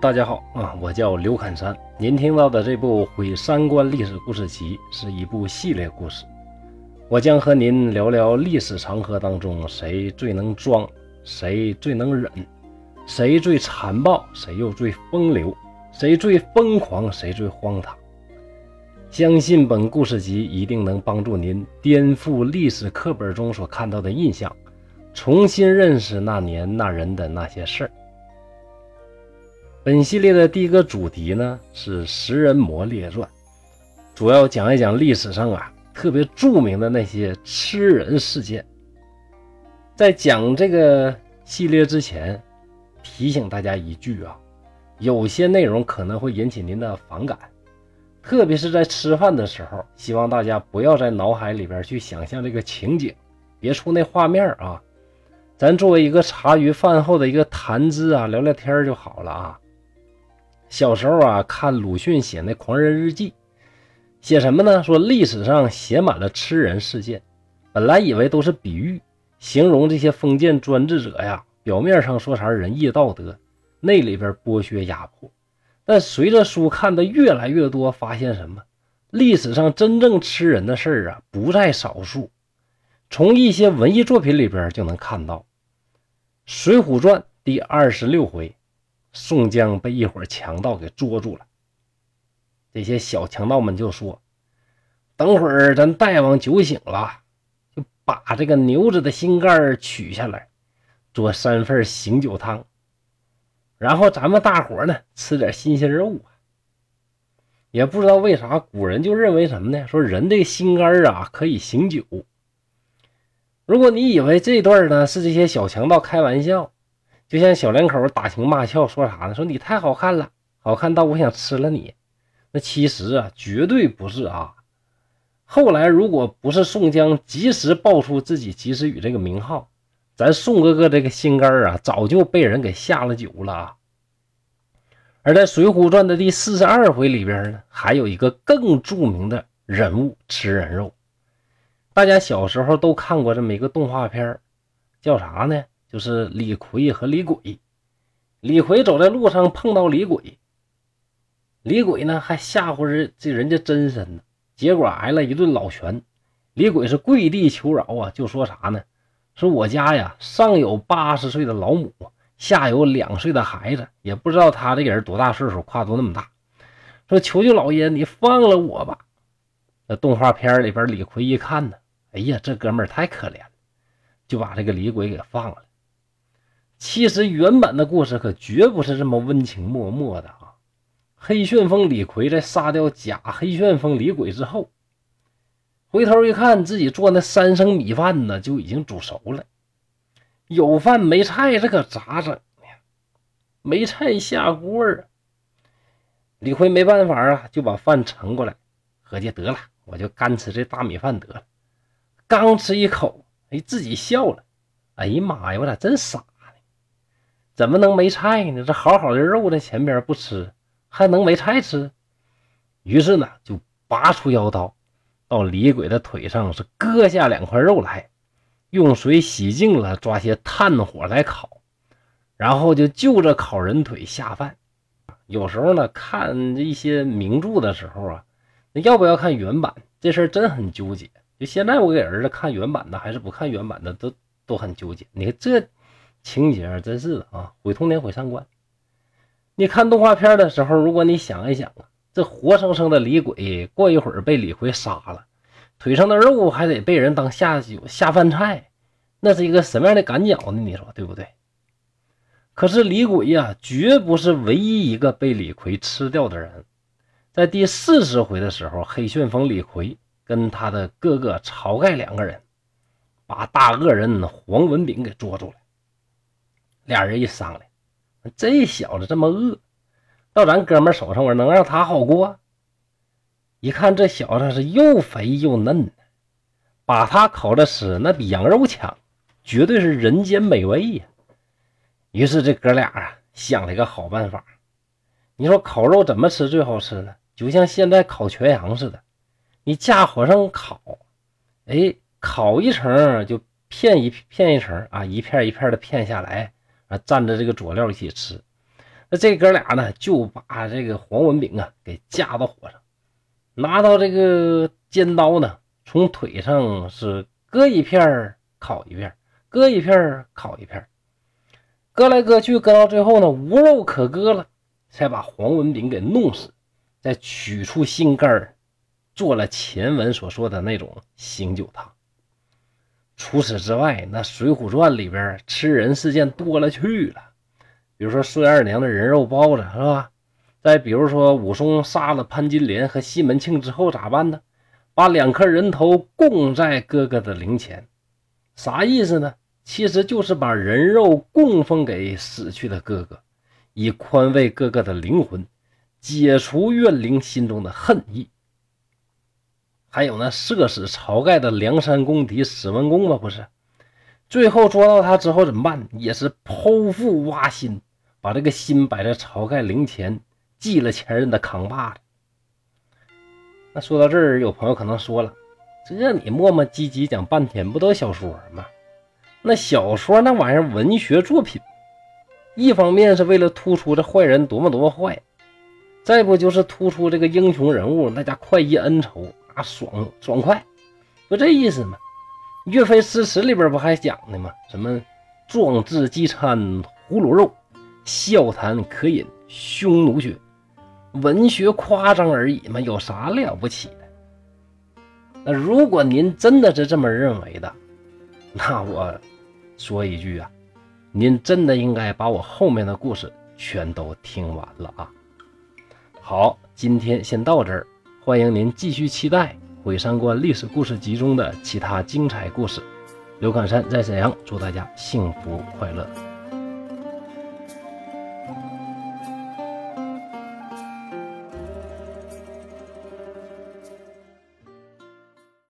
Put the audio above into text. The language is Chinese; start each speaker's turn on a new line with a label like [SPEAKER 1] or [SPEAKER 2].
[SPEAKER 1] 大家好啊，我叫刘侃山。您听到的这部《毁三观历史故事集》是一部系列故事，我将和您聊聊历史长河当中谁最能装，谁最能忍，谁最残暴，谁又最风流，谁最疯狂，谁最荒唐。相信本故事集一定能帮助您颠覆历史课本中所看到的印象，重新认识那年那人的那些事儿。本系列的第一个主题呢是《食人魔列传》，主要讲一讲历史上啊特别著名的那些吃人事件。在讲这个系列之前，提醒大家一句啊，有些内容可能会引起您的反感，特别是在吃饭的时候，希望大家不要在脑海里边去想象这个情景，别出那画面啊。咱作为一个茶余饭后的一个谈资啊，聊聊天就好了啊。小时候啊，看鲁迅写那《狂人日记》，写什么呢？说历史上写满了吃人事件，本来以为都是比喻，形容这些封建专制者呀，表面上说啥仁义道德，那里边剥削压迫。但随着书看的越来越多，发现什么？历史上真正吃人的事儿啊，不在少数。从一些文艺作品里边就能看到，《水浒传》第二十六回。宋江被一伙强盗给捉住了，这些小强盗们就说：“等会儿咱大王酒醒了，就把这个牛子的心肝取下来，做三份醒酒汤，然后咱们大伙呢吃点新鲜肉啊。”也不知道为啥，古人就认为什么呢？说人这个心肝啊可以醒酒。如果你以为这段呢是这些小强盗开玩笑。就像小两口打情骂俏，说啥呢？说你太好看了，好看到我想吃了你。那其实啊，绝对不是啊。后来如果不是宋江及时报出自己及时雨这个名号，咱宋哥哥这个心肝啊，早就被人给下了酒了啊。而在《水浒传》的第四十二回里边呢，还有一个更著名的人物吃人肉。大家小时候都看过这么一个动画片，叫啥呢？就是李逵和李鬼，李逵走在路上碰到李鬼，李鬼呢还吓唬人这人家真身呢，结果挨了一顿老拳。李鬼是跪地求饶啊，就说啥呢？说我家呀上有八十岁的老母，下有两岁的孩子，也不知道他这个人多大岁数，跨度那么大。说求求老爷你放了我吧。那动画片里边李逵一看呢，哎呀这哥们太可怜了，就把这个李鬼给放了。其实原版的故事可绝不是这么温情脉脉的啊！黑旋风李逵在杀掉假黑旋风李鬼之后，回头一看，自己做那三升米饭呢，就已经煮熟了。有饭没菜，这可咋整呀？没菜下锅啊！李逵没办法啊，就把饭盛过来，合计得了，我就干吃这大米饭得了。刚吃一口，哎，自己笑了。哎呀妈呀，我咋真傻？怎么能没菜呢？这好好的肉在前边不吃，还能没菜吃？于是呢，就拔出腰刀，到李鬼的腿上是割下两块肉来，用水洗净了，抓些炭火来烤，然后就就着烤人腿下饭。有时候呢，看一些名著的时候啊，那要不要看原版？这事儿真很纠结。就现在我给儿子看原版的，还是不看原版的，都都很纠结。你看这。情节真是的啊，毁童年，毁三观。你看动画片的时候，如果你想一想，这活生生的李鬼，过一会儿被李逵杀了，腿上的肉还得被人当下酒下饭菜，那是一个什么样的感觉呢？你说对不对？可是李鬼呀，绝不是唯一一个被李逵吃掉的人。在第四十回的时候，黑旋风李逵跟他的哥哥晁盖两个人，把大恶人黄文炳给捉住了。俩人一商量，这小子这么饿，到咱哥们手上，我能让他好过？一看这小子是又肥又嫩的，把他烤着吃，那比羊肉强，绝对是人间美味呀！于是这哥俩啊想了一个好办法。你说烤肉怎么吃最好吃呢？就像现在烤全羊似的，你架火上烤，哎，烤一层就片一片一层啊，一片一片的片下来。啊，蘸着这个佐料一起吃，那这哥俩呢，就把这个黄文炳啊给架到火上，拿到这个尖刀呢，从腿上是割一片烤一片，割一片烤一片，割来割去，割到最后呢，无肉可割了，才把黄文炳给弄死，再取出心肝做了前文所说的那种醒酒汤。除此之外，那《水浒传》里边吃人事件多了去了。比如说孙二娘的人肉包子是吧？再比如说武松杀了潘金莲和西门庆之后咋办呢？把两颗人头供在哥哥的灵前，啥意思呢？其实就是把人肉供奉给死去的哥哥，以宽慰哥哥的灵魂，解除怨灵心中的恨意。还有那射死晁盖的梁山公敌史文恭吧？不是，最后捉到他之后怎么办？也是剖腹挖心。把这个心摆在晁盖灵前，祭了前任的扛把子。那说到这儿，有朋友可能说了：“这你磨磨唧唧讲半天，不都小说吗？那小说那玩意儿，文学作品，一方面是为了突出这坏人多么多么坏，再不就是突出这个英雄人物那家快意恩仇爽爽快，不这意思吗？岳飞诗词里边不还讲的吗？什么壮志饥餐胡虏肉。”笑谈渴饮匈奴血，文学夸张而已嘛，有啥了不起的？那如果您真的是这么认为的，那我说一句啊，您真的应该把我后面的故事全都听完了啊！好，今天先到这儿，欢迎您继续期待《毁三观历史故事集》中的其他精彩故事。刘侃山在沈阳，祝大家幸福快乐。